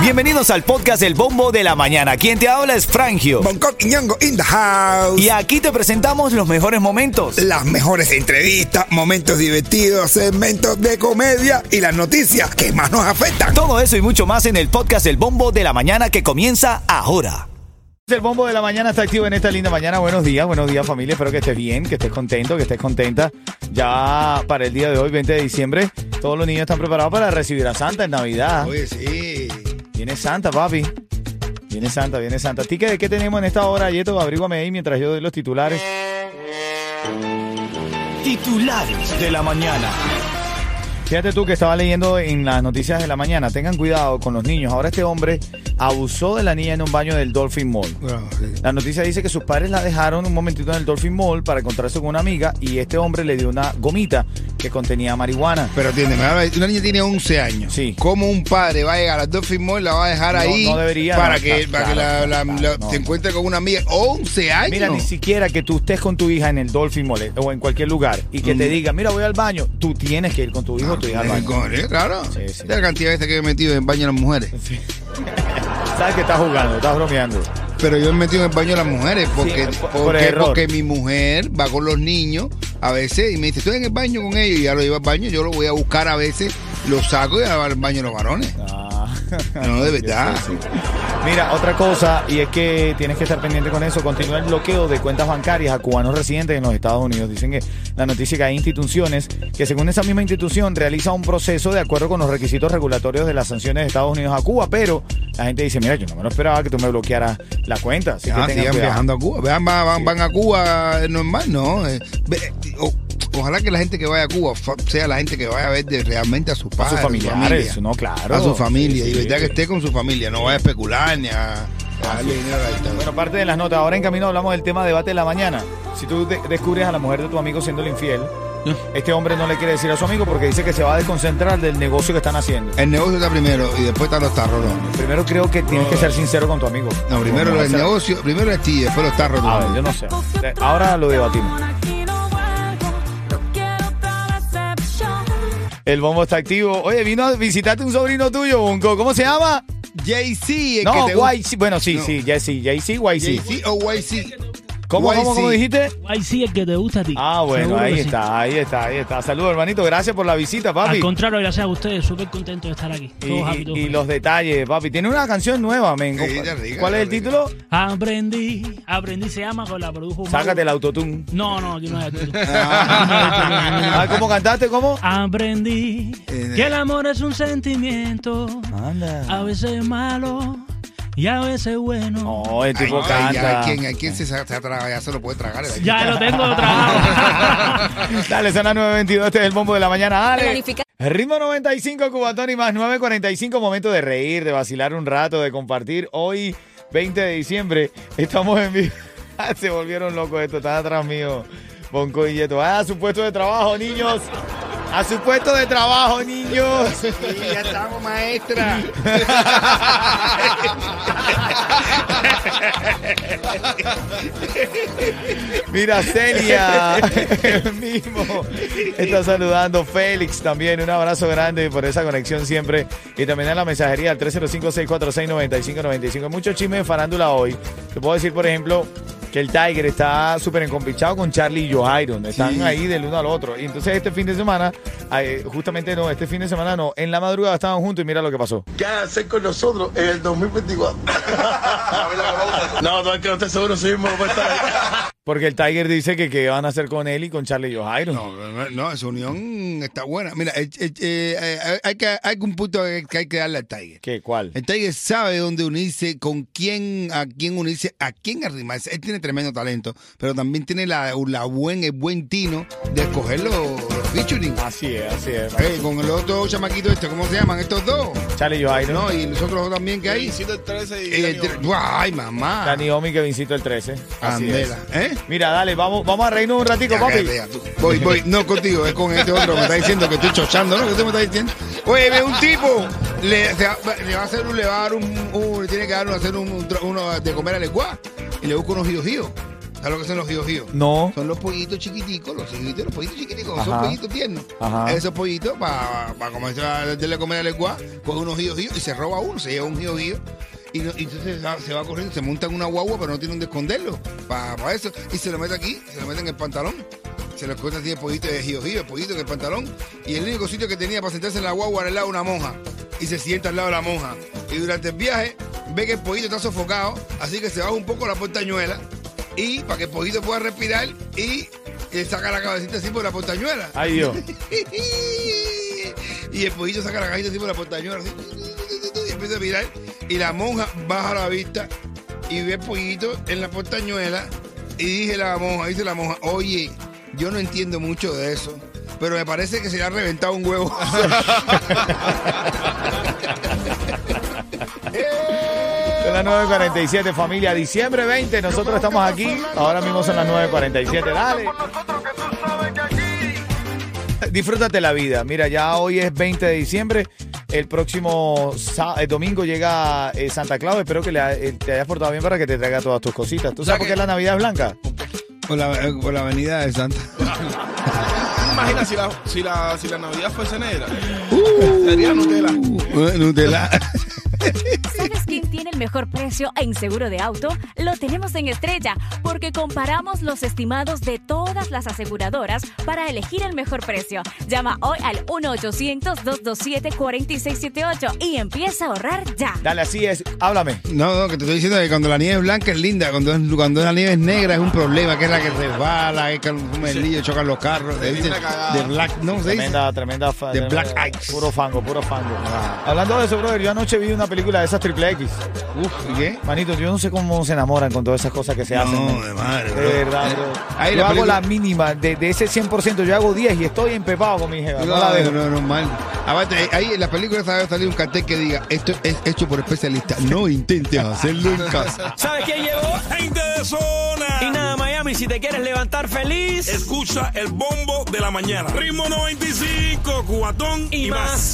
Bienvenidos al podcast El Bombo de la Mañana. Quien te habla es Frangio. Bangkok y Ñongo in the house. Y aquí te presentamos los mejores momentos. Las mejores entrevistas, momentos divertidos, segmentos de comedia y las noticias que más nos afectan. Todo eso y mucho más en el podcast El Bombo de la Mañana que comienza ahora. El bombo de la mañana está activo en esta linda mañana. Buenos días, buenos días familia. Espero que estés bien, que estés contento, que estés contenta. Ya para el día de hoy, 20 de diciembre, todos los niños están preparados para recibir a Santa en Navidad. Oye, sí. Viene Santa, papi. Viene Santa, viene Santa. ¿A ti qué, qué tenemos en esta hora, Yeto? Abríguame ahí mientras yo doy los titulares. Titulares de la mañana. Fíjate tú que estaba leyendo en las noticias de la mañana. Tengan cuidado con los niños. Ahora este hombre abusó de la niña en un baño del Dolphin Mall. Sí. La noticia dice que sus padres la dejaron un momentito en el Dolphin Mall para encontrarse con una amiga y este hombre le dio una gomita que contenía marihuana. Pero atiéndeme, una niña tiene 11 años. Sí. ¿Cómo un padre va a llegar a Dolphin Mall y la va a dejar No, ahí no debería, para no, que, claro, para que la, la- claro, la- no. se encuentre con una amiga? ¿11 años? Mira, ni siquiera que tú estés con tu hija en el Dolphin Mall eh, o en cualquier lugar y que te diga, mira, voy al baño, tú tienes que ir con tu hijo o tu hija al baño. correr, Claro. Sí, sí. La cantidad de veces que he metido en baño de las mujeres. Sabes que estás jugando, estás bromeando. Pero yo me he metido en el baño de las mujeres porque, Sí, por- por porque, error. porque mi mujer va con los niños a veces y me dice, estoy en el baño con ellos y ya lo llevo al baño, yo lo voy a buscar a veces, lo saco y a al baño de los varones. Ah. No, de verdad. Mira, otra cosa, y es que tienes que estar pendiente con eso, continúa el bloqueo de cuentas bancarias a cubanos residentes en los Estados Unidos. Dicen que la noticia que hay instituciones que según esa misma institución realiza un proceso de acuerdo con los requisitos regulatorios de las sanciones de Estados Unidos a Cuba, pero la gente dice, mira, yo no me lo esperaba que tú me bloquearas la cuenta. Así que Ah, sigan cuidado. viajando a Cuba. Vean, van, van- van a Cuba normal, ¿no? Eh, ojalá que la gente que vaya a Cuba sea la gente que vaya a ver de- realmente a sus A padres. sus a su familiares, familia. no, claro. A su familia. Sí, y verdad que esté con su familia. No vaya a especular ni a, a darle dinero a la dictadura. Bueno, parte de las notas. Ahora en camino hablamos del tema debate de la mañana. Si tú de- descubres a la mujer de tu amigo siendo infiel, este hombre no le quiere decir a su amigo porque dice que se va a desconcentrar del negocio que están haciendo. El negocio está primero y después están los tarros. No, Primero creo que tienes que ser sincero con tu amigo. No, primero el negocio, primero el ti, después los tarros. A ver, yo no sé. Eh, Ahora lo debatimos. El bombo está activo. Oye, vino a visitarte un sobrino tuyo, Bunko. ¿Cómo se llama? JC, el No, que te gusta. YC. Bueno, sí, No. sí, JC, JC, YC. JC o YC. ¿Cómo, cómo, YC. cómo dijiste? Ay, sí, el que te gusta a ti. Ah, bueno, Seguro ahí que sí. está, ahí está, ahí está. Saludos, hermanito. Gracias por la visita, papi. Al contrario, gracias a ustedes, súper contento de estar aquí. Y, happy, y- todos y felices. los detalles, papi. Tiene una canción nueva, men. Sí, ¿Cuál es el título? Aprendí, aprendí se llama con la produjo. Sácate el autotune. No, no, aquí no hay autotune. Ah, ¿Cómo cantaste? ¿Cómo? Aprendí Eh, que el amor es un sentimiento, Anda. a veces malo y a veces bueno. No, el tipo Ay, canta. ¿a quién, a quién se, se, se traga? Ya se lo puede tragar. Ya lo tengo trabajado. Dale, son las 9.22. Este es el bombo de la mañana. Dale. Ritmo 95, Cubatón y más 9.45. Momento de reír, de vacilar un rato, de compartir. Hoy, 20 de diciembre, estamos en vivo. Se volvieron locos esto. Están atrás mío. Bonco y Yeto. Ah, a su puesto de trabajo, niños. A su puesto de trabajo, niños. Sí, ya estamos, maestra. Mira, Celia, el mismo, está saludando. Félix también, un abrazo grande por esa conexión siempre. Y también en la mensajería al 305-646-9595. Mucho chisme de farándula hoy. Te puedo decir, por ejemplo, que el Tiger está súper encompichado con Charlie y Johairon. Están Sí. ahí del uno al otro. Y entonces este fin de semana, eh, justamente no, este fin de semana no, en la madrugada estaban juntos y mira lo que pasó. ¿Qué hacer con nosotros en el 2024? no, no, es que no estoy seguro si mismo estar. Porque el Tiger dice que qué van a hacer con él y con Charlie y Johairon. No, no, no, esa unión está buena. Mira, eh, eh, eh, hay, que, hay un punto que hay que darle al Tiger. ¿Qué? ¿Cuál? El Tiger sabe dónde unirse, con quién, a quién unirse, a quién arrimarse. Él tiene tremendo talento, pero también tiene la, la buen, el buen tino de escoger los, los featuring. Así es, así es. Eh, con el otro chamaquito este, ¿cómo se llaman estos dos? Charlie y Johairon. No, y los otros dos también que hay. Visito el 13 y Eh, Dani ¡Ay, mamá! Dani Omi que vincito el 13. Así Andela. es. ¿Eh? Mira, dale, vamos, vamos a reírnos un ratico, Ya, papi. ya. Voy, voy, no contigo, es con este otro. Me está diciendo que estoy chochando, ¿no? ¿Qué tú me estás diciendo? Oye, ve un tipo, le, se va- le va a hacer un, le va a dar un, un- le tiene que dar un, hacer un, un tra- uno de comer a legua y le busca unos giros giros. ¿Sabes lo que son los gíos? No. Son los pollitos chiquiticos, los pollitos, los pollitos chiquiticos, son pollitos tiernos. Ajá. Esos pollitos, para comenzar a darle a comer al lenguá, coge unos gíos y se roba uno, se lleva un gío. Y, no- y entonces se va corriendo, se monta en una guagua, pero no tiene donde esconderlo. Para eso. Y se lo mete aquí, se lo mete en el pantalón. Se lo esconde así el pollito de gío, el pollito en el pantalón. Y el único sitio que tenía para sentarse en la guagua era al lado de una monja. Y se sienta al lado de la monja. Y durante el viaje ve que el pollito está sofocado, así que se baja un poco la portañuela. Y para que el pollito pueda respirar y le saca la cabecita así por la portañuela. Ay, Dios. y el pollito saca la cabecita así por la portañuela. así, y empieza a mirar. Y la monja baja la vista y ve el pollito en la portañuela. Y dice la monja, dice la monja, oye, yo no entiendo mucho de eso. Pero me parece que se le ha reventado un huevo. Son las 9.47, familia. Diciembre 20, nosotros estamos aquí. Ahora mismo son las 9.47. Dale. Disfrútate la vida. Mira, ya hoy es 20 de diciembre. El próximo el domingo llega eh, Santa Claus. Espero que le ha- eh, te hayas portado bien para que te traiga todas tus cositas. ¿Tú sabes por qué la Navidad es blanca? por, la, por la avenida de Santa. Imagina si la, si la, si la Navidad fuese negra. Uh. Sería Nutella. Nutella. ¿Sabes quién tiene el mejor precio en seguro de auto? Lo tenemos en Estrella, porque comparamos los estimados de todas las aseguradoras para elegir el mejor precio. Llama hoy al 1-800-227-4678 y empieza a ahorrar ya. Dale, así es. Háblame. No, no, que te estoy diciendo que cuando la nieve es blanca es linda, cuando, es- cuando la nieve es negra es un problema, que es la que resbala, es que come el lío, chocan los carros, de, de black, no. Tremenda, tremenda. tremenda- Black Eyes. Puro fango, puro fango. Hablando de eso, brother, yo anoche vi una película de esas triple X. Uf, ¿y qué? Manito, yo no sé cómo se enamoran con todas esas cosas que se hacen. No, de madre, De verdad, bro. Ahí yo la hago película- la mínima. De, de ese 100%, yo hago 10 y estoy empepado con mi jeva. No, la No, dejo. no, no, mal. Aparte, ahí en la película debe salir un cartel que diga, esto es hecho por especialistas, no intentes hacerlo en casa. ¿Sabes quién llegó? Gente de zona. Y nada, Miami, si te quieres levantar feliz Escucha el bombo de la mañana. Ritmo 95, cubatón y, y más. más.